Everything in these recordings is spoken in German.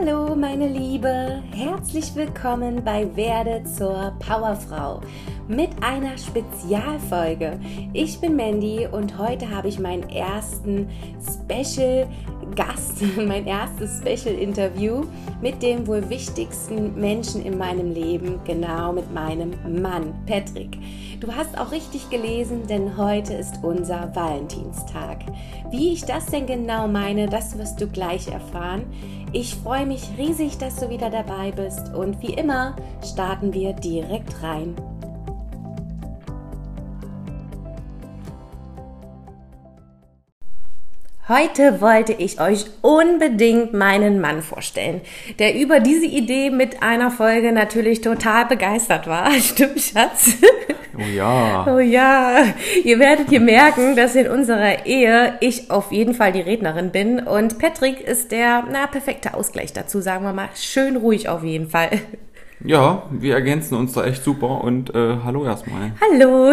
Hallo meine Liebe, herzlich willkommen bei Werde zur Powerfrau mit einer Spezialfolge. Ich bin Mandy und heute habe ich meinen ersten Special Gast, mein erstes Special-Interview mit dem wohl wichtigsten Menschen in meinem Leben, genau mit meinem Mann, Patrick. Du hast auch richtig gelesen, denn heute ist unser Valentinstag. Wie ich das denn genau meine, das wirst du gleich erfahren. Ich freue mich riesig, dass du wieder dabei bist und wie immer starten wir direkt rein. Heute wollte ich euch unbedingt meinen Mann vorstellen, der über diese Idee mit einer Folge natürlich total begeistert war. Stimmt, Schatz? Oh ja. Oh ja. Ihr werdet hier merken, dass in unserer Ehe ich auf jeden Fall die Rednerin bin und Patrick ist der, na, perfekte Ausgleich dazu, sagen wir mal. Schön ruhig auf jeden Fall. Ja, wir ergänzen uns da echt super und äh, hallo erstmal. Hallo.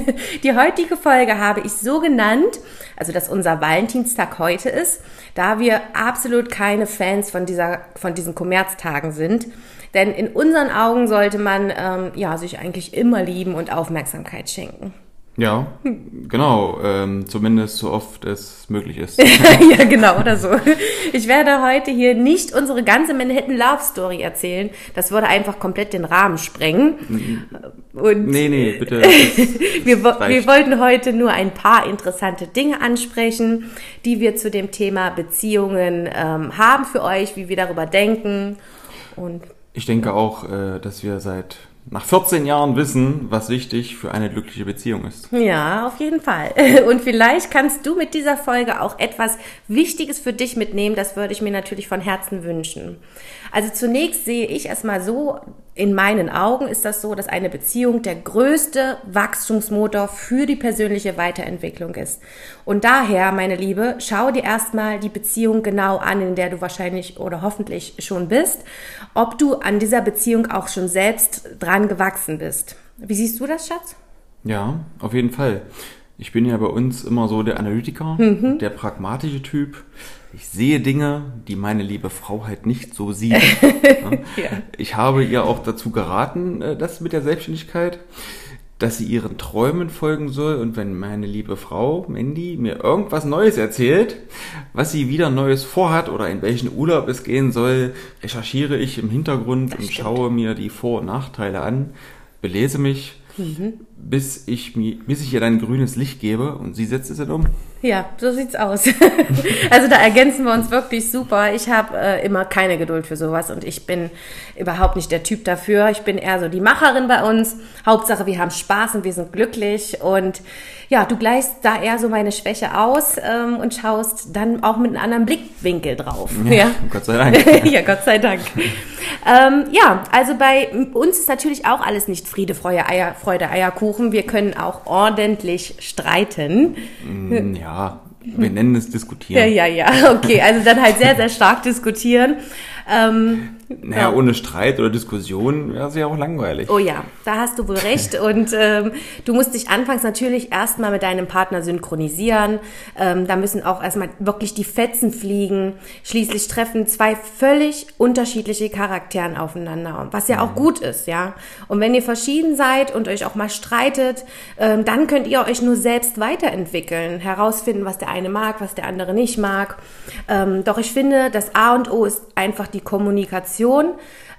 Die heutige Folge habe ich so genannt, also dass unser Valentinstag heute ist, da wir absolut keine Fans von dieser von diesen Kommerztagen sind. Denn in unseren Augen sollte man ähm, ja sich eigentlich immer lieben und Aufmerksamkeit schenken. Ja, genau. Ähm, zumindest so oft es möglich ist. ja, genau, oder so. Ich werde heute hier nicht unsere ganze Manhattan Love Story erzählen. Das würde einfach komplett den Rahmen sprengen. Und nee, nee, bitte. wir, wir wollten heute nur ein paar interessante Dinge ansprechen, die wir zu dem Thema Beziehungen ähm, haben für euch, wie wir darüber denken. Und ich denke auch, äh, dass wir seit nach 14 Jahren wissen, was wichtig für eine glückliche Beziehung ist. Ja, auf jeden Fall. Und vielleicht kannst du mit dieser Folge auch etwas Wichtiges für dich mitnehmen. Das würde ich mir natürlich von Herzen wünschen. Also zunächst sehe ich erstmal so, in meinen Augen ist das so, dass eine Beziehung der größte Wachstumsmotor für die persönliche Weiterentwicklung ist. Und daher, meine Liebe, schau dir erstmal die Beziehung genau an, in der du wahrscheinlich oder hoffentlich schon bist, ob du an dieser Beziehung auch schon selbst dran gewachsen bist. Wie siehst du das, Schatz? Ja, auf jeden Fall. Ich bin ja bei uns immer so der Analytiker, mhm. der pragmatische Typ. Ich sehe Dinge, die meine liebe Frau halt nicht so sieht. ja. Ich habe ihr auch dazu geraten, äh, das mit der Selbstständigkeit, dass sie ihren Träumen folgen soll. Und wenn meine liebe Frau, Mandy, mir irgendwas Neues erzählt, was sie wieder Neues vorhat oder in welchen Urlaub es gehen soll, recherchiere ich im Hintergrund das und stimmt. schaue mir die Vor- und Nachteile an, belese mich mhm. bis, ich mir, bis ich ihr dann grünes Licht gebe und sie setzt es dann um. Ja, so sieht's aus. also da ergänzen wir uns wirklich super. Ich habe äh, immer keine Geduld für sowas und ich bin überhaupt nicht der Typ dafür. Ich bin eher so die Macherin bei uns. Hauptsache, wir haben Spaß und wir sind glücklich und ja, du gleichst da eher so meine Schwäche aus ähm, und schaust dann auch mit einem anderen Blickwinkel drauf. Ja, ja. Gott sei Dank. ja, Gott sei Dank. ähm, ja, also bei uns ist natürlich auch alles nicht Friede, Freude, Eier, Freude, Eierkuchen. Wir können auch ordentlich streiten. Mm, ja, wir nennen es diskutieren. Ja, ja, ja, okay. Also dann halt sehr, sehr stark diskutieren. Ähm, naja, ja. ohne Streit oder Diskussion wäre es ja auch langweilig. Oh ja, da hast du wohl recht. Und ähm, du musst dich anfangs natürlich erstmal mit deinem Partner synchronisieren. Ähm, da müssen auch erstmal wirklich die Fetzen fliegen. Schließlich treffen zwei völlig unterschiedliche Charakteren aufeinander, was ja auch mhm. gut ist, ja. Und wenn ihr verschieden seid und euch auch mal streitet, ähm, dann könnt ihr euch nur selbst weiterentwickeln, herausfinden, was der eine mag, was der andere nicht mag. Ähm, doch ich finde, das A und O ist einfach die Kommunikation Kommunikation,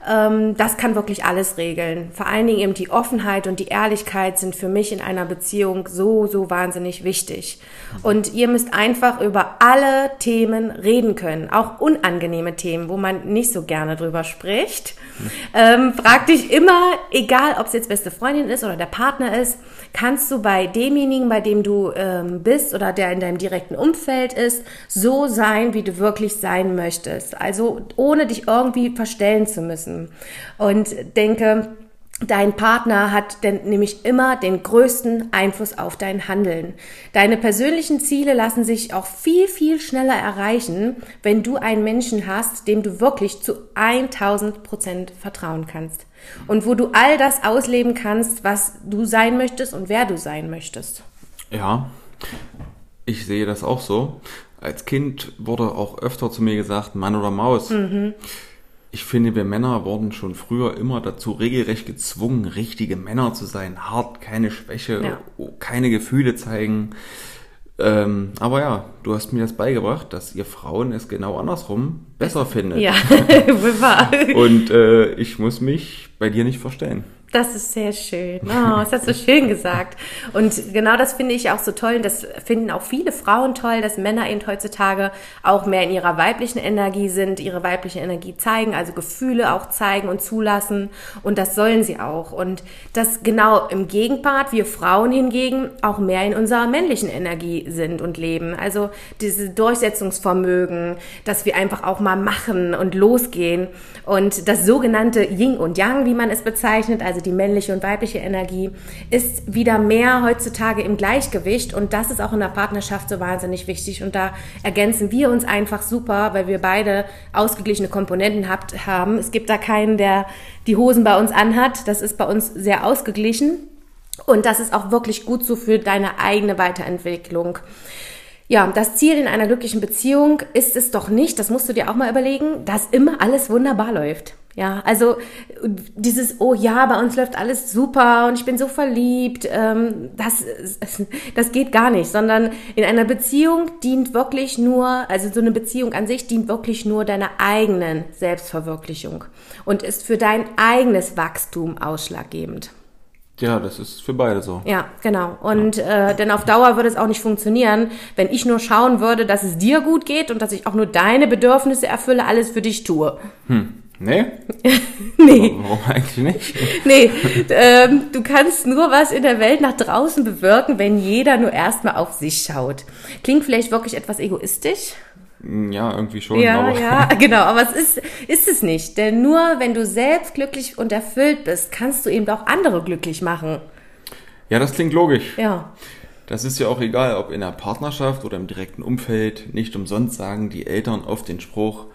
das kann wirklich alles regeln. Vor allen Dingen eben die Offenheit und die Ehrlichkeit sind für mich in einer Beziehung so, so wahnsinnig wichtig. Und ihr müsst einfach über alle Themen reden können, auch unangenehme Themen, wo man nicht so gerne drüber spricht. Ähm, frag dich immer, egal ob es jetzt beste Freundin ist oder der Partner ist, kannst du bei demjenigen, bei dem du ähm, bist oder der in deinem direkten Umfeld ist, so sein, wie du wirklich sein möchtest. Also ohne dich irgendwie verstellen zu müssen. Und denke, Dein Partner hat denn nämlich immer den größten Einfluss auf dein Handeln. Deine persönlichen Ziele lassen sich auch viel, viel schneller erreichen, wenn du einen Menschen hast, dem du wirklich zu 1000 Prozent vertrauen kannst. Und wo du all das ausleben kannst, was du sein möchtest und wer du sein möchtest. Ja, ich sehe das auch so. Als Kind wurde auch öfter zu mir gesagt, Mann oder Maus. Mhm. Ich finde, wir Männer wurden schon früher immer dazu regelrecht gezwungen, richtige Männer zu sein. Hart, keine Schwäche, ja. keine Gefühle zeigen. Ähm, aber ja, du hast mir das beigebracht, dass ihr Frauen es genau andersrum besser findet. Ja. Und äh, ich muss mich bei dir nicht verstellen. Das ist sehr schön. Oh, das hast du schön gesagt. Und genau das finde ich auch so toll. Und das finden auch viele Frauen toll, dass Männer eben heutzutage auch mehr in ihrer weiblichen Energie sind, ihre weibliche Energie zeigen, also Gefühle auch zeigen und zulassen. Und das sollen sie auch. Und das genau im Gegenpart, wir Frauen hingegen auch mehr in unserer männlichen Energie sind und leben. Also diese Durchsetzungsvermögen, dass wir einfach auch mal machen und losgehen. Und das sogenannte Yin und Yang, wie man es bezeichnet, also die männliche und weibliche Energie, ist wieder mehr heutzutage im Gleichgewicht und das ist auch in der Partnerschaft so wahnsinnig wichtig und da ergänzen wir uns einfach super, weil wir beide ausgeglichene Komponenten habt, haben. Es gibt da keinen, der die Hosen bei uns anhat. Das ist bei uns sehr ausgeglichen und das ist auch wirklich gut so für deine eigene Weiterentwicklung. Ja, das Ziel in einer glücklichen Beziehung ist es doch nicht, das musst du dir auch mal überlegen, dass immer alles wunderbar läuft. Ja, also dieses, oh ja, bei uns läuft alles super und ich bin so verliebt, ähm, das, das geht gar nicht, sondern in einer Beziehung dient wirklich nur, also so eine Beziehung an sich dient wirklich nur deiner eigenen Selbstverwirklichung und ist für dein eigenes Wachstum ausschlaggebend. Ja, das ist für beide so. Ja, genau. Und ja. äh, denn auf Dauer würde es auch nicht funktionieren, wenn ich nur schauen würde, dass es dir gut geht und dass ich auch nur deine Bedürfnisse erfülle, alles für dich tue. Hm. Nee? nee. Warum eigentlich nicht? nee, ähm, du kannst nur was in der Welt nach draußen bewirken, wenn jeder nur erstmal auf sich schaut. Klingt vielleicht wirklich etwas egoistisch. Ja, irgendwie schon. Ja, aber ja, genau. Aber es ist, ist es nicht. Denn nur wenn du selbst glücklich und erfüllt bist, kannst du eben auch andere glücklich machen. Ja, das klingt logisch. Ja. Das ist ja auch egal, ob in der Partnerschaft oder im direkten Umfeld. Nicht umsonst sagen die Eltern oft den Spruch,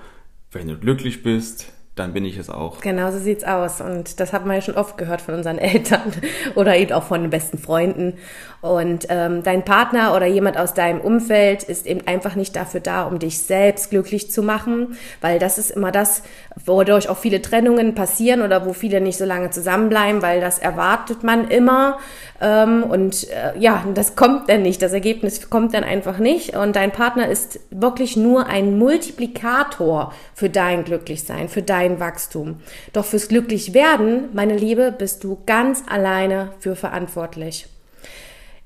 wenn du glücklich bist, dann bin ich es auch. Genau so sieht's aus. Und das hat man ja schon oft gehört von unseren Eltern oder eben auch von den besten Freunden. Und ähm, dein Partner oder jemand aus deinem Umfeld ist eben einfach nicht dafür da, um dich selbst glücklich zu machen, weil das ist immer das, wodurch auch viele Trennungen passieren oder wo viele nicht so lange zusammenbleiben, weil das erwartet man immer. Ähm, und äh, ja, das kommt dann nicht. Das Ergebnis kommt dann einfach nicht. Und dein Partner ist wirklich nur ein Multiplikator für dein Glücklichsein, für dein Wachstum. Doch fürs Glücklichwerden, meine Liebe, bist du ganz alleine für verantwortlich.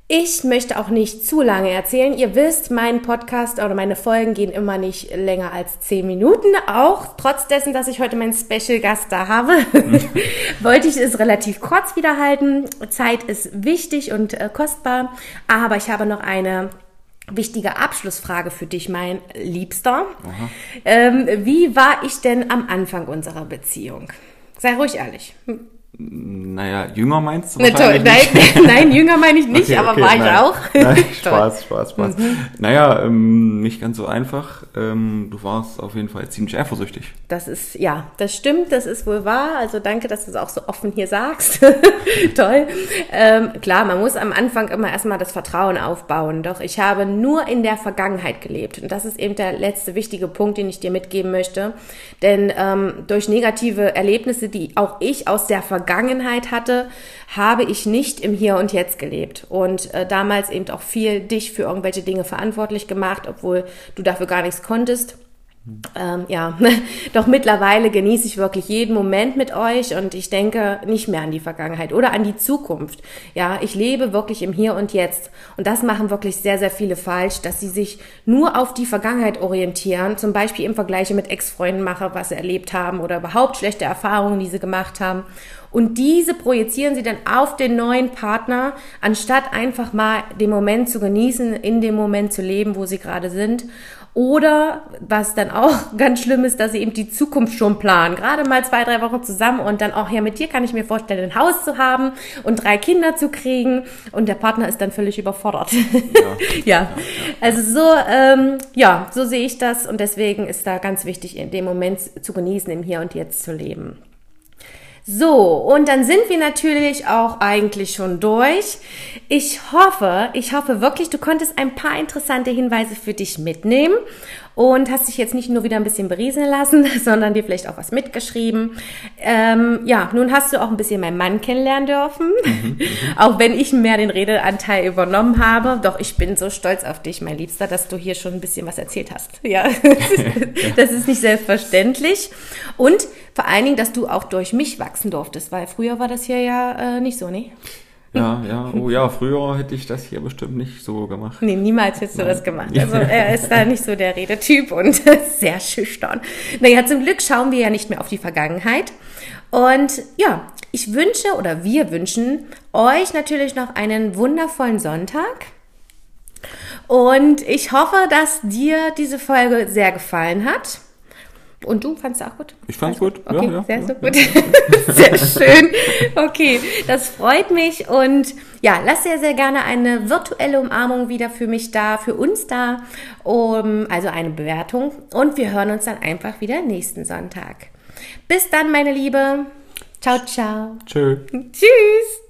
Ich möchte auch nicht zu lange erzählen. Ihr wisst, mein Podcast oder meine Folgen gehen immer nicht länger als zehn Minuten. Auch trotz dessen, dass ich heute meinen Special Gast da habe, wollte ich es relativ kurz wieder halten. Zeit ist wichtig und äh, kostbar. Aber ich habe noch eine wichtige Abschlussfrage für dich, mein Liebster. Ähm, wie war ich denn am Anfang unserer Beziehung? Sei ruhig ehrlich. Naja, jünger meinst du? Ne, nein, nein, jünger meine ich nicht, okay, aber okay, war nein. ich auch. Nein, Spaß, Spaß, Spaß. Mhm. Naja, ähm, nicht ganz so einfach. Ähm, du warst auf jeden Fall ziemlich eifersüchtig. Das ist, ja, das stimmt, das ist wohl wahr. Also danke, dass du es auch so offen hier sagst. Toll. Ähm, klar, man muss am Anfang immer erstmal das Vertrauen aufbauen. Doch ich habe nur in der Vergangenheit gelebt. Und das ist eben der letzte wichtige Punkt, den ich dir mitgeben möchte. Denn ähm, durch negative Erlebnisse, die auch ich aus der Vergangenheit Vergangenheit hatte, habe ich nicht im Hier und Jetzt gelebt und äh, damals eben auch viel dich für irgendwelche Dinge verantwortlich gemacht, obwohl du dafür gar nichts konntest. Ähm, ja, doch mittlerweile genieße ich wirklich jeden Moment mit euch und ich denke nicht mehr an die Vergangenheit oder an die Zukunft. Ja, ich lebe wirklich im Hier und Jetzt und das machen wirklich sehr, sehr viele falsch, dass sie sich nur auf die Vergangenheit orientieren, zum Beispiel im Vergleich mit Ex-Freunden mache, was sie erlebt haben oder überhaupt schlechte Erfahrungen, die sie gemacht haben. Und diese projizieren sie dann auf den neuen Partner, anstatt einfach mal den Moment zu genießen, in dem Moment zu leben, wo sie gerade sind. Oder was dann auch ganz schlimm ist, dass sie eben die Zukunft schon planen. Gerade mal zwei, drei Wochen zusammen und dann auch, ja, mit dir kann ich mir vorstellen, ein Haus zu haben und drei Kinder zu kriegen. Und der Partner ist dann völlig überfordert. Ja. ja. ja. Also so, ähm, ja, so sehe ich das. Und deswegen ist da ganz wichtig, in dem Moment zu genießen, im Hier und Jetzt zu leben. So, und dann sind wir natürlich auch eigentlich schon durch. Ich hoffe, ich hoffe wirklich, du konntest ein paar interessante Hinweise für dich mitnehmen und hast dich jetzt nicht nur wieder ein bisschen berieseln lassen, sondern dir vielleicht auch was mitgeschrieben. Ähm, ja, nun hast du auch ein bisschen meinen Mann kennenlernen dürfen, mhm, auch wenn ich mehr den Redeanteil übernommen habe. Doch ich bin so stolz auf dich, mein Liebster, dass du hier schon ein bisschen was erzählt hast. Ja, das ist nicht selbstverständlich. Und vor allen Dingen, dass du auch durch mich wachsen durftest, weil früher war das hier ja äh, nicht so, ne? Ja, ja, oh ja, früher hätte ich das hier bestimmt nicht so gemacht. Nee, niemals hättest du Nein. das gemacht. Also er ist da nicht so der Redetyp und sehr schüchtern. Naja, zum Glück schauen wir ja nicht mehr auf die Vergangenheit. Und ja, ich wünsche oder wir wünschen euch natürlich noch einen wundervollen Sonntag. Und ich hoffe, dass dir diese Folge sehr gefallen hat. Und du fandest auch gut? Ich fand's gut. Okay, ja, ja, sehr, ja, sehr gut. sehr schön. Okay, das freut mich. Und ja, lass sehr, sehr gerne eine virtuelle Umarmung wieder für mich da, für uns da. Um, also eine Bewertung. Und wir hören uns dann einfach wieder nächsten Sonntag. Bis dann, meine Liebe. Ciao, ciao. Tschö. Tschüss.